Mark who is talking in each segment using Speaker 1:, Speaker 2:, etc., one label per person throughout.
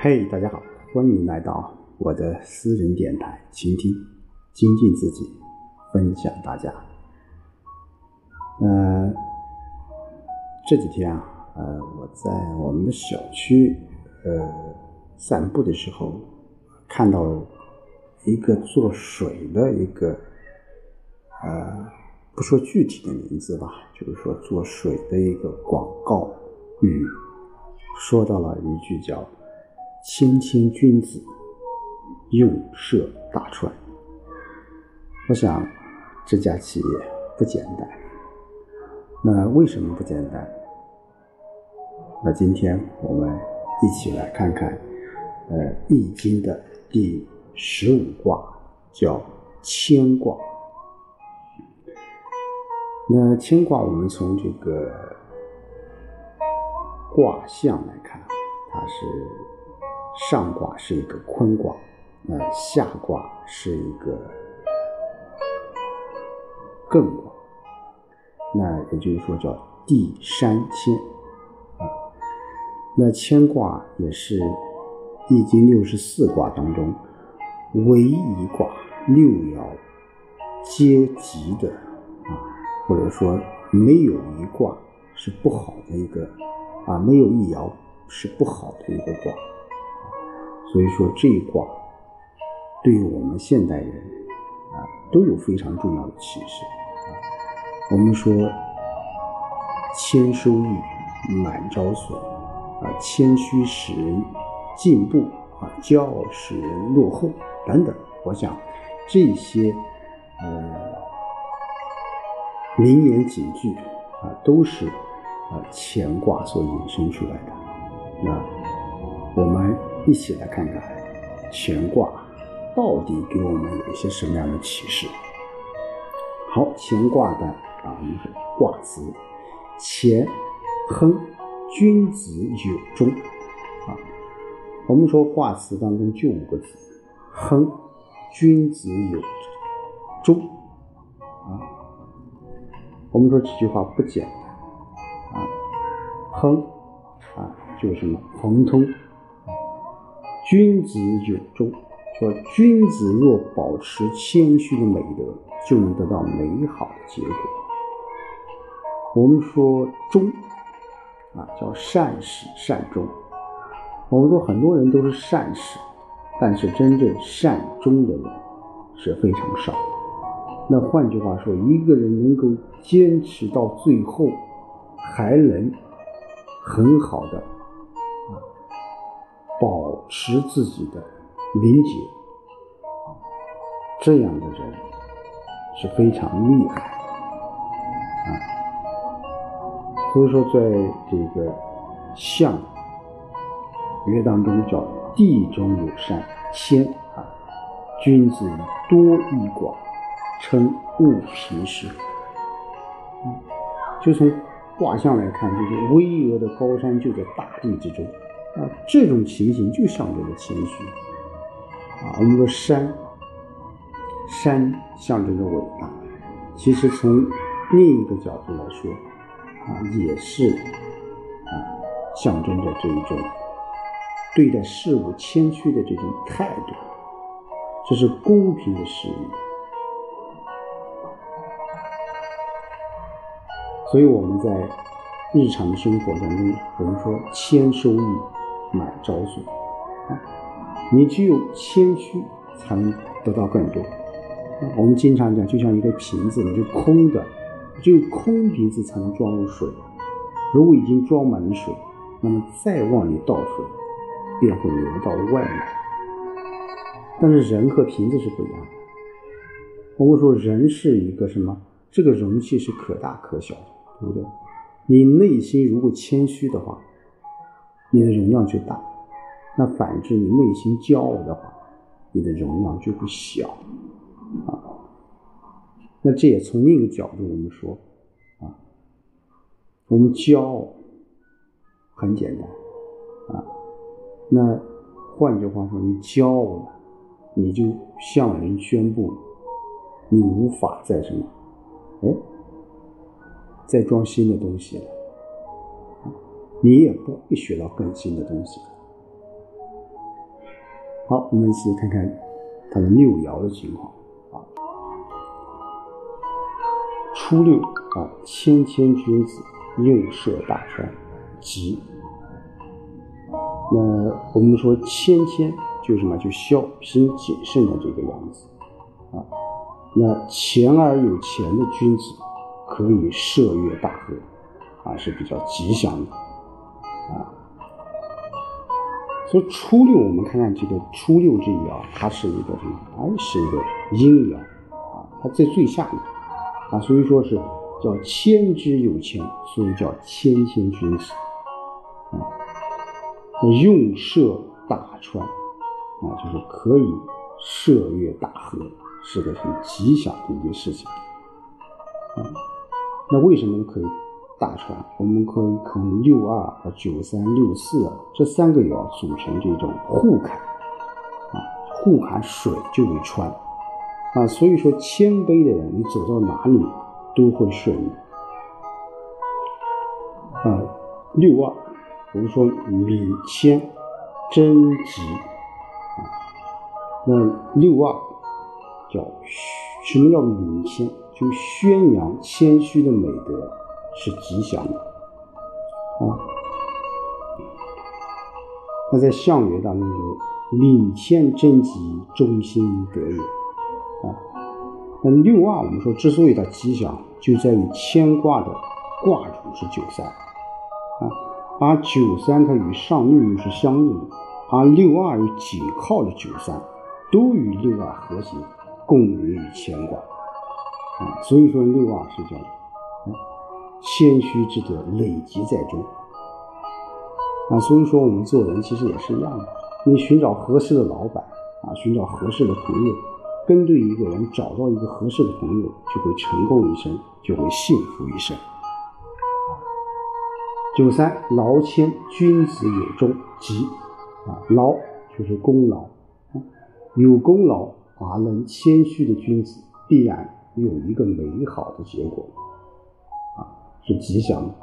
Speaker 1: 嘿，大家好，欢迎来到我的私人电台，倾听、精进自己，分享大家。呃，这几天啊，呃，我在我们的小区呃散步的时候，看到一个做水的一个呃，不说具体的名字吧，就是说做水的一个广告语，说到了一句叫。谦谦君子，用涉大川。我想这家企业不简单。那为什么不简单？那今天我们一起来看看，呃，《易经》的第十五卦叫牵卦。那牵卦，我们从这个卦象来看，它是。上卦是一个坤卦，那下卦是一个艮卦，那也就是说叫地山牵啊。那牵卦也是易经六十四卦当中唯一卦六爻皆吉的啊，或者说没有一卦是不好的一个啊，没有一爻是不好的一个卦。所以说这一卦对于我们现代人啊都有非常重要的启示啊。我们说谦收益，满招损啊，谦虚使人进步啊，骄傲使人落后等等。我想这些呃名言警句啊，都是啊乾卦所引申出来的。那。一起来看看乾卦到底给我们有一些什么样的启示。好，乾卦的啊，我们是卦辞：乾，亨，君子有终。啊，我们说卦辞当中就五个字：亨，君子有终。啊，我们说这句话不简单。啊，亨，啊，就是什么？亨通。君子有终，说君子若保持谦虚的美德，就能得到美好的结果。我们说忠啊，叫善始善终。我们说很多人都是善始，但是真正善终的人是非常少。那换句话说，一个人能够坚持到最后，还能很好的。保持自己的廉洁，这样的人是非常厉害啊。所以说，在这个象约当中叫地中有山，谦啊，君子多益广，称物平时。就从卦象来看，就是巍峨的高山就在大地之中。这种情形就象征着谦虚啊。我们说山，山象征着伟大，其实从另一个角度来说，啊，也是啊，象征着这一种对待事物谦虚的这种态度，这是公平的事物。所以我们在日常生活当中，我们说谦收益。满招损啊！你只有谦虚，才能得到更多。我们经常讲，就像一个瓶子，你是空的，只有空瓶子才能装入水。如果已经装满了水，那么再往里倒水，便会流到外面。但是人和瓶子是不一样的。我们说人是一个什么？这个容器是可大可小的，对不对？你内心如果谦虚的话。你的容量就大，那反之，你内心骄傲的话，你的容量就会小，啊。那这也从另一个角度我们说，啊，我们骄傲很简单，啊，那换句话说，你骄傲了，你就向人宣布，你无法再什么，哎，再装新的东西了。你也不会学到更新的东西，好，我们一起看看它的六爻的情况啊。初六啊，谦谦君子，用涉大川，吉。那我们说谦谦就是什么？就小心谨慎的这个样子啊。那钱而有钱的君子，可以涉越大河啊，是比较吉祥的啊。所以初六，我们看看这个初六这一爻，它是一个什么？哎，是一个阴爻啊，它在最下面啊，所以说是叫谦之有谦，所以叫谦谦君子啊。用涉大川啊，就是可以涉越大河，是个很吉祥的一件事情啊。那为什么可以？大船，我们可以从六二和九三六四这三个爻组成这种互坎啊，互坎水就为川啊，所以说谦卑的人，你走到哪里都会顺利啊。六二，我们说敏谦贞吉啊，那六二叫什么叫敏谦？就宣扬谦虚的美德。是吉祥的啊。那在相曰当中就敏谦贞吉，忠心德也啊。那六二我们说之所以它吉祥，就在于牵挂的卦主是九三啊，而九三它与上六又是相应的，而六二又紧靠着九三，都与六二和谐，共鸣于牵挂啊。所以说六二是叫。谦虚之德累积在中啊，所以说我们做人其实也是一样的。你寻找合适的老板啊，寻找合适的朋友，跟对一个人，找到一个合适的朋友，就会成功一生，就会幸福一生。九三劳谦，君子有终，吉啊，劳就是功劳，有功劳而能谦虚的君子，必然有一个美好的结果。是吉祥的。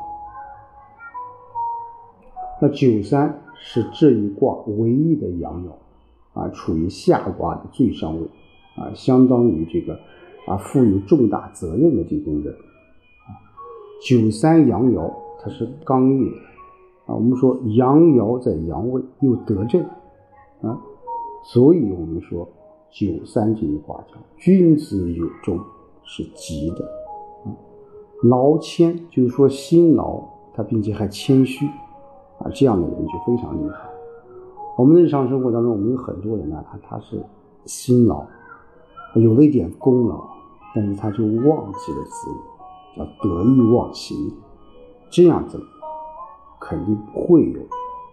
Speaker 1: 那九三是这一卦唯一的阳爻，啊，处于下卦的最上位，啊，相当于这个啊负有重大责任的这种人，啊，九三阳爻它是刚烈，啊，我们说阳爻在阳位又得正，啊，所以我们说九三这一卦叫君子有忠，是吉的。劳谦就是说辛劳，他并且还谦虚，啊，这样的人就非常厉害。我们日常生活当中，我们有很多人呢，他他是辛劳，有了一点功劳，但是他就忘记了自我，叫得意忘形，这样子肯定不会有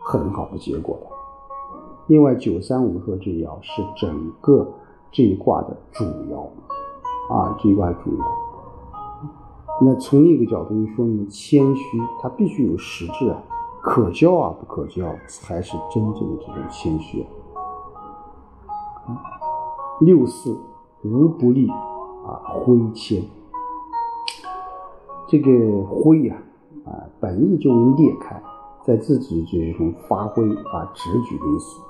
Speaker 1: 很好的结果的。另外，九三五说这爻是整个这一卦的主爻，啊，这一卦主爻。那从另一个角度就说明谦虚，他必须有实质啊，可教啊不可教，才是真正的这种谦虚。六四无不利啊，挥谦，这个挥呀啊，本意就能裂开，在自己这种发挥啊，直举的意思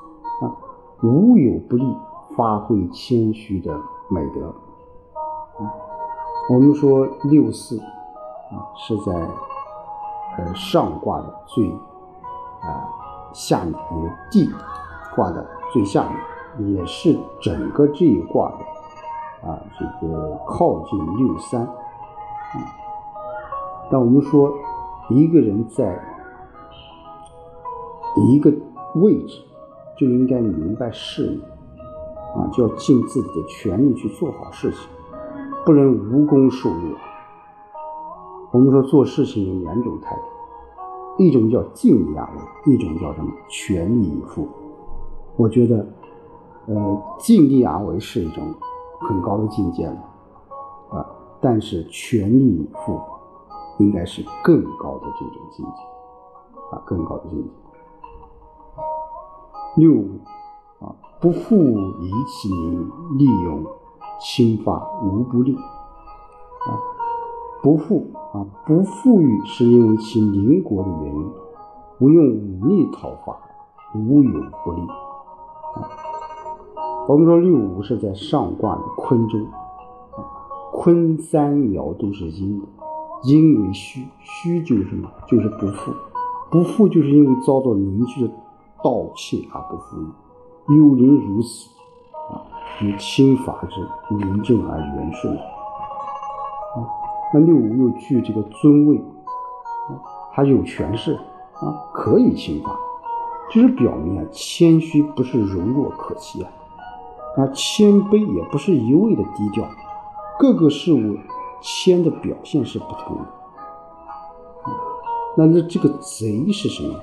Speaker 1: 啊，无有不利，发挥谦虚的美德。我们说六四啊，是在呃上卦的最啊下面，也地卦的最下面，也是整个这一卦的啊这个靠近六三。但我们说一个人在一个位置，就应该明白事理啊，就要尽自己的全力去做好事情。不能无功受禄。我们说做事情有两种态度，一种叫尽力而为，一种叫什么全力以赴。我觉得，呃，尽力而为是一种很高的境界了，啊，但是全力以赴应该是更高的这种境界，啊，更高的境界。六啊，不负以其名，利用。轻发无不利啊，不富啊，不富裕是因为其邻国的原因，不用武力讨伐，无有不利啊。我们说六五是在上卦的坤中，坤三爻都是阴的，阴为虚，虚就是什么？就是不富，不富就是因为遭到邻居的盗窃而不富裕。有邻如此，以轻法之，民正而元顺。啊，那六五又具这个尊位，啊，他有权势，啊，可以轻法，就是表明啊，谦虚不是柔弱可欺啊。啊，谦卑也不是一味的低调，各个事物谦的表现是不同的。那那这个贼是什么？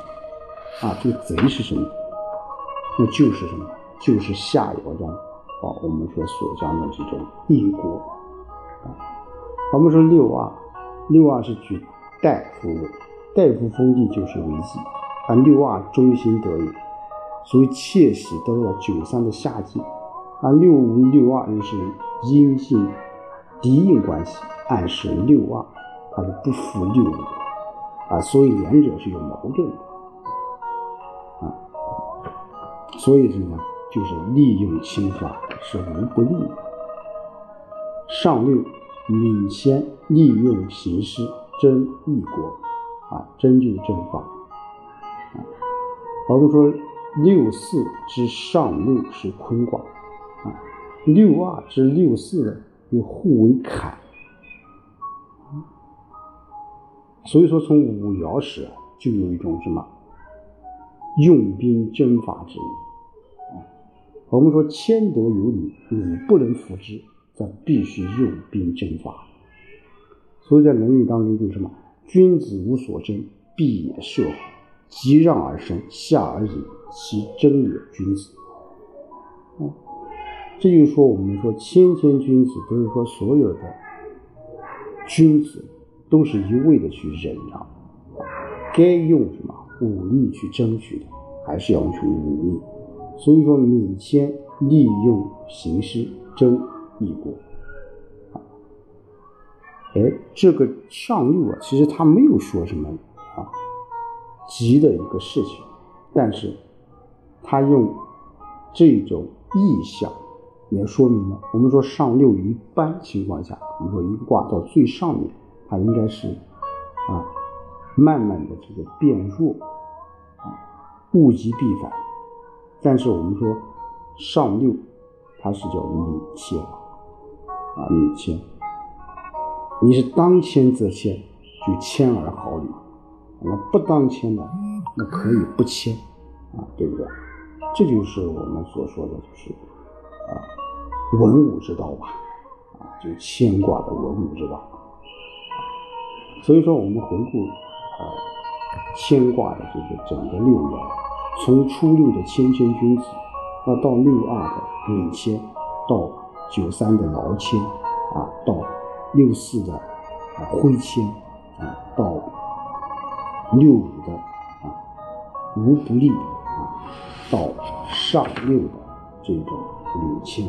Speaker 1: 啊，这个贼是什么？那就是什么？就是下爻中啊，我们说所讲的这种异国。啊，我们说六二，六二是举大夫，大夫封地就是为忌，啊，六二中心得也，所以窃喜得到九三的下忌。啊，六五六二又是阴性敌应关系，暗示六二它是不服六五啊，所以两者是有矛盾的啊，所以什么呢？就是利用轻法是无不利的。上六领先利用形势争异国啊，争就是争法啊。我们说六四之上六是坤卦。啊六二至六四呢又互为坎，所以说从五爻时就有一种什么用兵征伐之意。我们说谦德有礼，你不能服之，则必须用兵征伐。所以在《论语》当中就是什么，君子无所争，必也射乎？急让而生，下而饮，其争也君子。这就是说，我们说谦谦君子，不是说所有的君子都是一味的去忍让，该用什么武力去争取的，还是要用武力。所以说，敏谦利用形势争一国。哎，这个上六啊，其实他没有说什么啊急的一个事情，但是他用这种意象。也说明了，我们说上六一般情况下，我们说一个卦到最上面，它应该是啊，慢慢的这个变弱啊，物极必反。但是我们说上六，它是叫敏谦啊，敏谦。你是当谦则谦，就谦而好礼；那不当谦的，那可以不谦啊，对不对？这就是我们所说的，就是啊。文武之道吧，啊，就牵挂的文武之道。所以说，我们回顾啊牵挂的这个整个六爻，从初六的谦谦君子，那到六二的领谦，到九三的劳谦，啊，到六四的啊挥谦，啊，到六五的啊无不利，啊，到上六的这种领谦。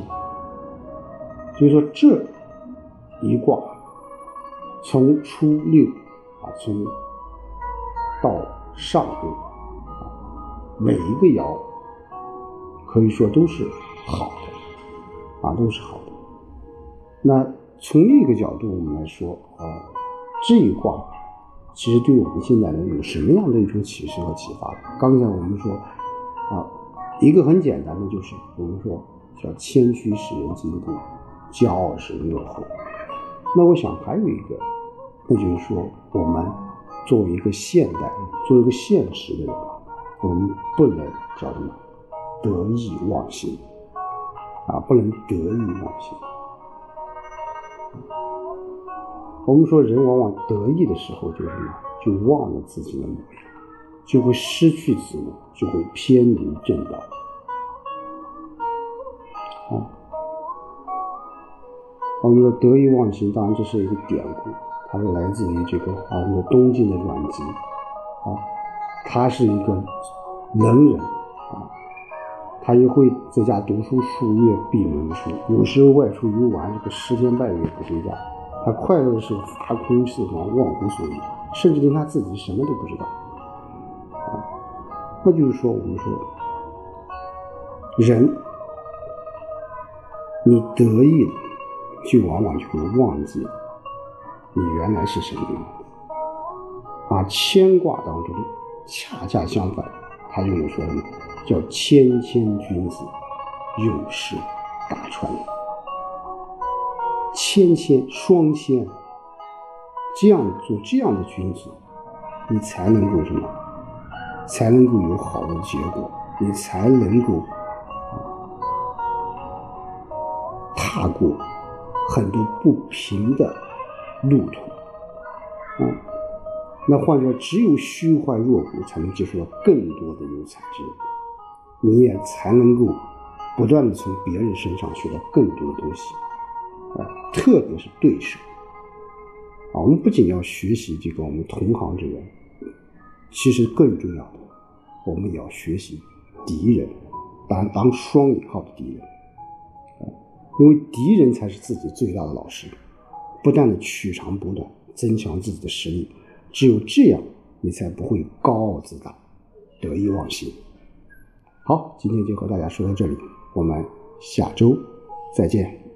Speaker 1: 所以说这一卦从初六啊，从到上六，每一个爻可以说都是好的啊，都是好的。那从另一个角度我们来说啊，这一卦其实对我们现在人有什么样的一种启示和启发？刚才我们说啊，一个很简单的就是我们说叫谦虚使人进步。骄傲使人落后。那我想还有一个，那就是说，我们作为一个现代，作为一个现实的人，我们不能叫什么得意忘形啊，不能得意忘形。我们说，人往往得意的时候，就什么，就忘了自己的模样，就会失去自我，就会偏离正道。啊。我们说得意忘形，当然这是一个典故，它是来自于这个啊，我们东晋的阮籍啊，他是一个能人啊，他也会在家读书数月闭门书，有时候外出游玩，这个十天半月不回家。他快乐的时候发空四方，忘乎所以，甚至连他自己什么都不知道啊。那就是说，我们说人你得意，就往往就会忘记你原来是什么样的。啊，牵挂当中恰恰相反，他就有说什么叫谦谦君子，有事大川。谦谦双谦，这样做这样的君子，你才能够什么？才能够有好的结果，你才能够踏过很多不平的路途。啊，那换者只有虚怀若谷，才能接触到更多的有才之人，你也才能够不断的从别人身上学到更多的东西。啊，特别是对手啊，我们不仅要学习这个我们同行之人，其实更重要的，我们也要学习敌人，当当双引号的敌人啊，因为敌人才是自己最大的老师，不断的取长补短，增强自己的实力，只有这样，你才不会高傲自大，得意忘形。好，今天就和大家说到这里，我们下周再见。